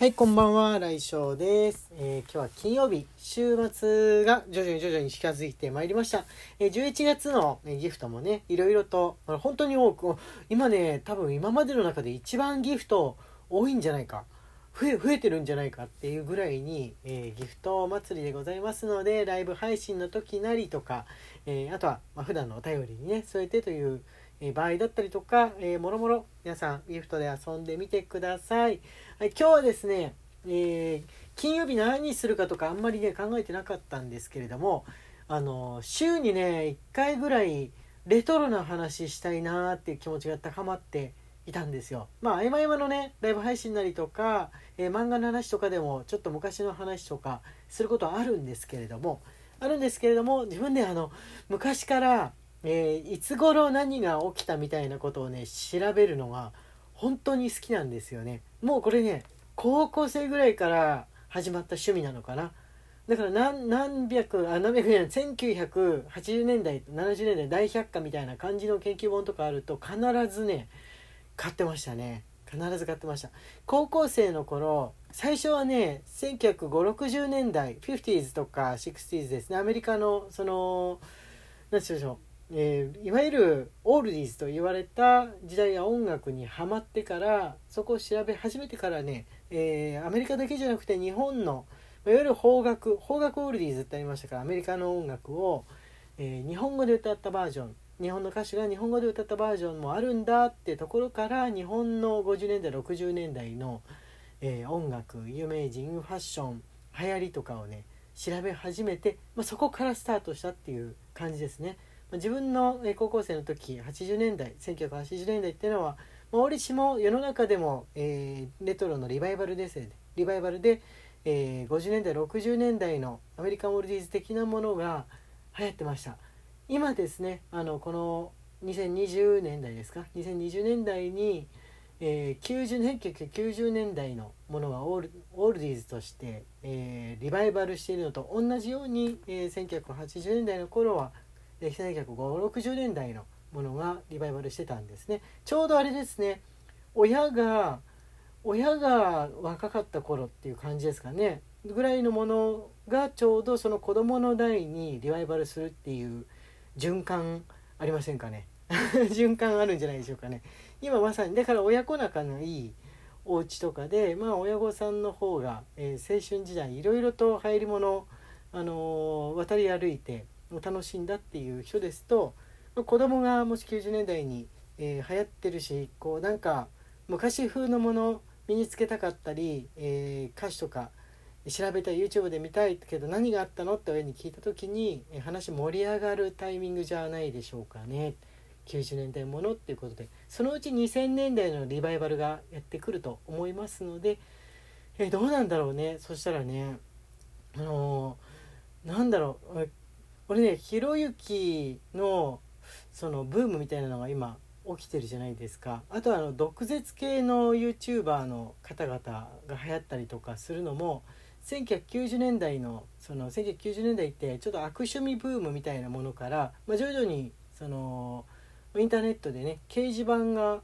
はい、こんばんは、来翔です、えー今日は金曜日、週末が徐々に徐々に近づいてまいりました。えー11月の、えギフトもね、いろいろと、本当に多く、今ね、多分今までの中で一番ギフト多いんじゃないか。増え増えてるんじゃないかっていうぐらいに、えーギフト祭りでございますのでライブ配信の時なりとか、えーあとは、まあ、普段のお便りにね添えてという、え場合だったりとか、えーもろもろ皆さんギフトで遊んでみてください。今日はですね、えー金曜日何にするかとかあんまりね考えてなかったんですけれどもあの週にね1回ぐらいレトロな話したいなーっていう気持ちが高まっていたんですよ。まあ合間合間のねライブ配信なりとか、えー漫画の話とかでもちょっと昔の話とかすることはあるんですけれどもあるんですけれども自分であの昔から、えーいつ頃何が起きたみたいなことをね調べるのが本当に好きなんですよね。もうこれね高校生ぐらいから始まった趣味なのかな。だから何何百あ何百年1980年代70年代大百科みたいな感じの研究本とかあると必ずね買ってましたね必ず買ってました高校生の頃最初はね195060年代 50s とか 60s ですねアメリカのその何て言うんでしょう、えーいわゆるオールディーズと言われた時代や音楽にハマってからそこを調べ始めてからね、えーアメリカだけじゃなくて日本のいわゆる邦楽邦楽オールディーズってありましたからアメリカの音楽を、えー日本語で歌ったバージョン日本の歌手が日本語で歌ったバージョンもあるんだってところから日本の50年代60年代の、えー音楽有名人ファッション流行りとかをね調べ始めて、まあ、そこからスタートしたっていう感じですね。自分の高校生の時80年代1980年代っていうのは、まあ、折しも世の中でも、えーレトロのリバイバルですね。リバイバルで、えー50年代60年代のアメリカンオールディーズ的なものが流行ってました。今ですねあのこの2020年代ですか？2020年代に、えー90年1990年代のものがオールオールディーズとして、えーリバイバルしているのと同じように、えー1980年代の頃は195060年代のものがリバイバルしてたんですね。ちょうどあれですね。親が親が若かった頃っていう感じですかね。ぐらいのものがちょうどその子供の代にリバイバルするっていう循環ありませんかね。循環あるんじゃないでしょうかね。今まさにだから親子仲のいいお家とかでまあ親御さんの方が、えー青春時代いろいろと入り物、あのー渡り歩いて楽しんだっていう人ですと子供がもし90年代に、えー流行ってるしこうなんか昔風のもの身につけたかったり、えー歌詞とか調べたい YouTube で見たいけど何があったのって親に聞いた時に話盛り上がるタイミングじゃないでしょうかね。90年代ものっていうことで。そのうち2000年代のリバイバルがやってくると思いますので、えーどうなんだろうね。そしたらねあのーなんだろう。え俺ねひろゆきのそのブームみたいなのが今起きてるじゃないですか。あとはあの毒舌系の YouTuber の方々が流行ったりとかするのも1990年代のその1990年代ってちょっと悪趣味ブームみたいなものから、まあ、徐々にそのインターネットでね掲示板が、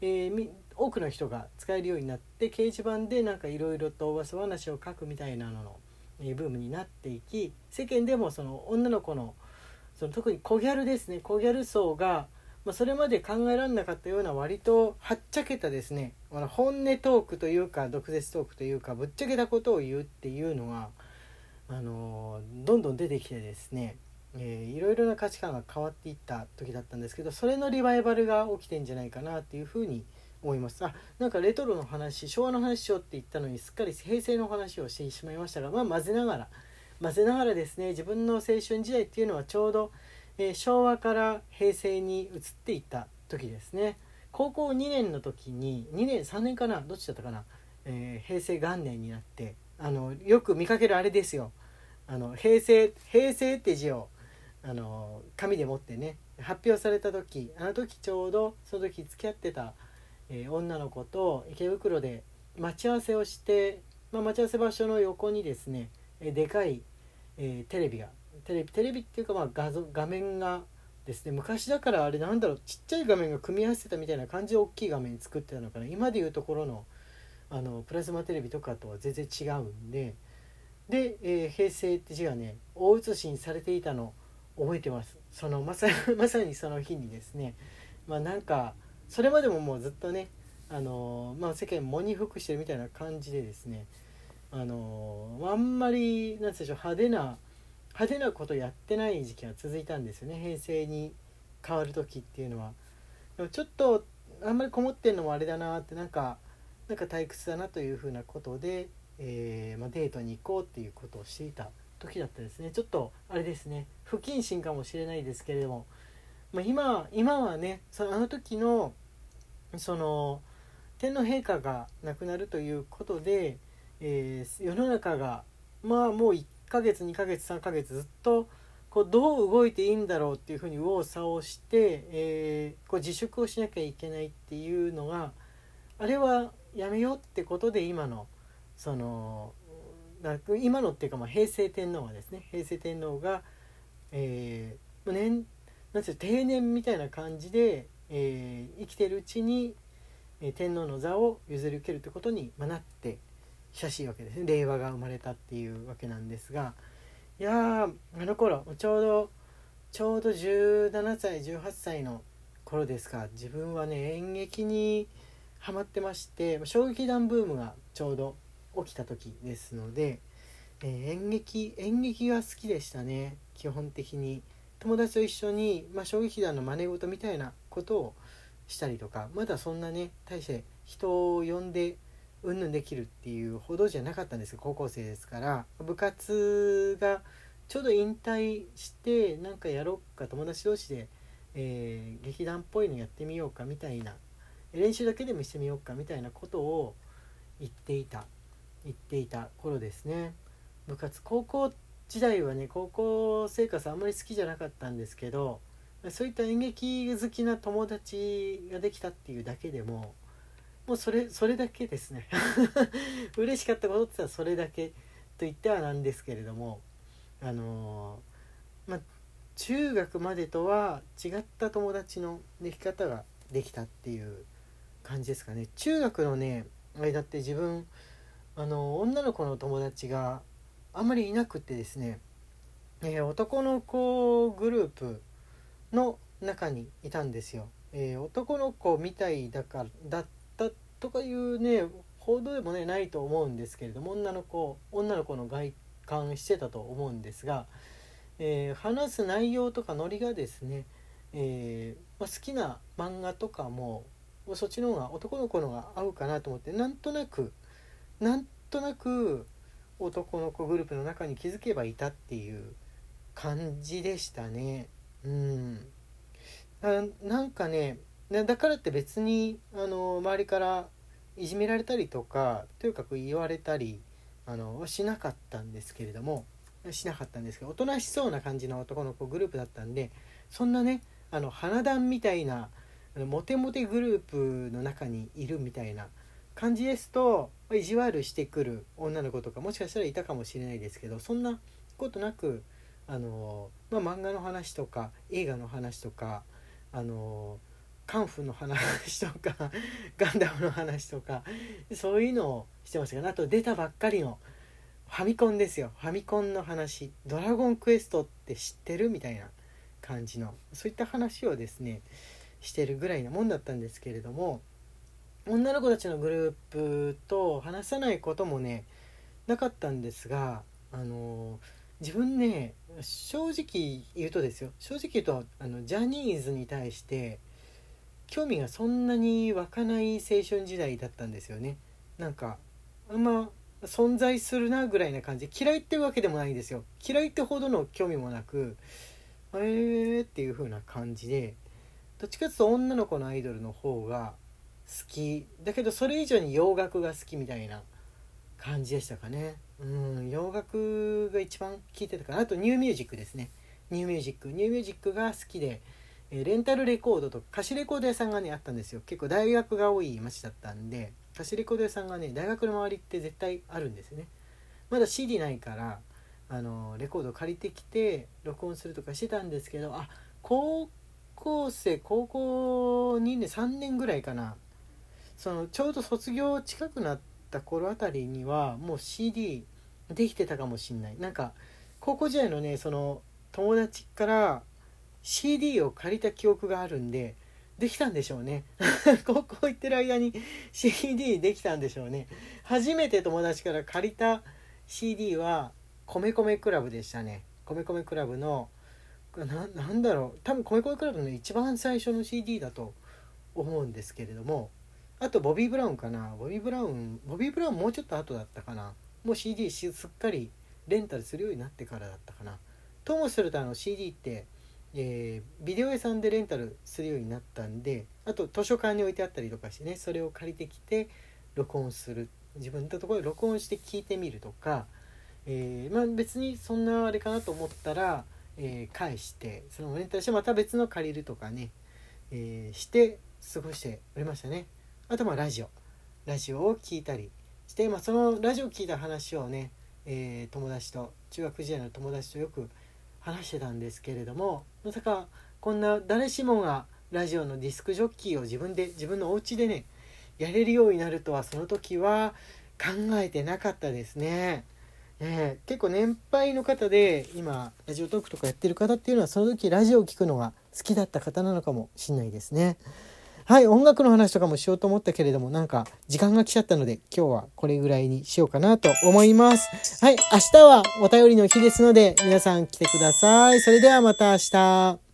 えー多くの人が使えるようになって掲示板でなんかいろいろと噂話を書くみたいなのの、えーブームになっていき世間でもその女の子のその特に小ギャルですね。小ギャル層が、まあ、それまで考えられなかったような割とはっちゃけたですね。本音トークというか毒舌トークというかぶっちゃけたことを言うっていうのが、あのどんどん出てきてですね、えーいろいろな価値観が変わっていった時だったんですけどそれのリバイバルが起きてんじゃないかなっていうふうに思います思います。あなんかレトロの話昭和の話しようって言ったのにすっかり平成の話をしてしまいましたがまあ混ぜながら混ぜながらですね自分の青春時代っていうのはちょうど、えー昭和から平成に移っていった時ですね。高校2年の時に2年3年かなどっちだったかな、えー平成元年になってあのよく見かけるあれですよ。あの平成平成って字をあの紙で持ってね発表された時あの時ちょうどその時付き合ってた、えー女の子と池袋で待ち合わせをして、まあ、待ち合わせ場所の横にですね、えでかい、えテレビがテレビテレビっていうかまあ画像画面がですね昔だからあれなんだろうちっちゃい画面が組み合わせたみたいな感じで大きい画面作ってたのかな。今でいうところのあのプラズマテレビとかとは全然違うんでで、えー、平成って字がね大写しにされていたの覚えてます。そのまさ まさにその日にですねまあなんかそれまでももうずっとねあのまあ、世間喪に服してるみたいな感じでですねあのあんまりなんでしょう派手な派手なことやってない時期が続いたんですよね。平成に変わる時っていうのは。でもちょっとあんまりこもってんのもあれだなってなんかなんか退屈だなというふうなことで、えー、まあ、デートに行こうっていうことをしていた時だったですね。ちょっとあれですね。不謹慎かもしれないですけれども、まあ、今今はねそのあの時のその天皇陛下が亡くなるということで、えー、世の中がまあもう1ヶ月2ヶ月3ヶ月ずっとこうどう動いていいんだろうっていうふうに右往左往して、えー、こう自粛をしなきゃいけないっていうのがあれはやめようってことで今のその今のっていうかまあ平成天皇がですね平成天皇が、えー、年なんて定年みたいな感じで、えー、生きてるうちにえ天皇の座を譲り受けるということに、まなって久しいわけですね。令和が生まれたっていうわけなんですがいやあの頃ちょうどちょうど17歳18歳の頃ですか。自分はね演劇にハマってまして衝撃団ブームがちょうど起きた時ですので、えー、演劇演劇が好きでしたね。基本的に。友達と一緒に、まあ、衝撃団の真似事みたいなことをしたりとかまだそんなね大して人を呼んでうんぬんできるっていうほどじゃなかったんです高校生ですから。部活がちょうど引退してなんかやろうか友達同士で、えー、劇団っぽいのやってみようかみたいな練習だけでもしてみようかみたいなことを言っていた言っていた頃ですね。部活高校時代はね高校生活あんまり好きじゃなかったんですけどそういった演劇好きな友達ができたっていうだけでももうそれそれだけですね。嬉しかったことって言ったらそれだけと言ってはなんですけれどもあのー、まあ中学までとは違った友達のでき方ができたっていう感じですかね。中学のね間って自分あの女の子の友達があんまりいなくてですね、えー、男の子グループの中にいたんですよ。えー、男の子みたいだからだったとかいうね報道でもねないと思うんですけれども女の子女の子の外観してたと思うんですが、えー、話す内容とかノリがですね、えー、まあ、好きな漫画とかもそっちの方が男の子の方が合うかなと思ってなんとなくなんとなく男の子グループの中に気づけばいたっていう感じでしたね。うんなんかねだからって別にあの周りからいじめられたりとかとにかく言われたりあのしなかったんですけれどもしなかったんですけどおとなしそうな感じの男の子グループだったんでそんなねあの花壇みたいなモテモテグループの中にいるみたいな感じですと意地悪してくる女の子とかもしかしたらいたかもしれないですけどそんなことなくあの、まあ、漫画の話とか映画の話とかあのカンフーの話とか ガンダムの話とかそういうのをしてましたけどあと出たばっかりのファミコンですよファミコンの話「ドラゴンクエストって知ってる?」みたいな感じのそういった話をですねしてるぐらいなもんだったんですけれども女の子たちのグループと話さないこともねなかったんですがあの自分ね正直言うとですよ。正直言うとあのジャニーズに対して興味がそんなに湧かない青春時代だったんですよね。なんかあんま存在するなぐらいな感じ。嫌いってわけでもないんですよ。嫌いってほどの興味もなくえーっていう風な感じでどっちかっていうと女の子のアイドルの方がき。だけどそれ以上に洋楽が好きみたいな感じでしたかね。うん洋楽が一番聴いてたかな。あとニューミュージックですね。ニューミュージック。ニューミュージックが好きで、えレンタルレコードと貸しレコード屋さんがねあったんですよ。結構大学が多い町だったんで貸しレコード屋さんがね大学の周りって絶対あるんですよね。まだ CD ないからあのレコード借りてきて録音するとかしてたんですけどあ高校生高校2年3年ぐらいかな。そのちょうど卒業近くなった頃あたりにはもう CD できてたかもしんない。なんか高校時代のねその友達から CD を借りた記憶があるんでできたんでしょうね。高校行ってる間に CD できたんでしょうね。初めて友達から借りた CD は米米クラブでしたね。米米クラブのななんだろう。多分米米クラブの一番最初の CD だと思うんですけれどもあとボビー・ブラウンかな。ボビー・ブラウンボビー・ブラウンもうちょっと後だったかな。もう CD すっかりレンタルするようになってからだったかな。ともするとあの CD って、えー、ビデオ屋さんでレンタルするようになったんであと図書館に置いてあったりとかしてねそれを借りてきて録音する。自分のところで録音して聞いてみるとか、えー、まあ、別にそんなあれかなと思ったら、えー、返してそのレンタルしてまた別の借りるとかね、えして過ごしておりましたね。あとまあラジオラジオを聞いたりして、まあ、そのラジオを聞いた話をね、えー、友達と中学時代の友達とよく話してたんですけれどもまさかこんな誰しもがラジオのディスクジョッキーを自分で自分のお家でねやれるようになるとはその時は考えてなかったですね。えー、結構年配の方で今ラジオトークとかやってる方っていうのはその時ラジオを聴くのが好きだった方なのかもしんないですね。はい、音楽の話とかもしようと思ったけれども、なんか時間が来ちゃったので、今日はこれぐらいにしようかなと思います。はい、明日はお便りの日ですので、皆さん来てください。それではまた明日。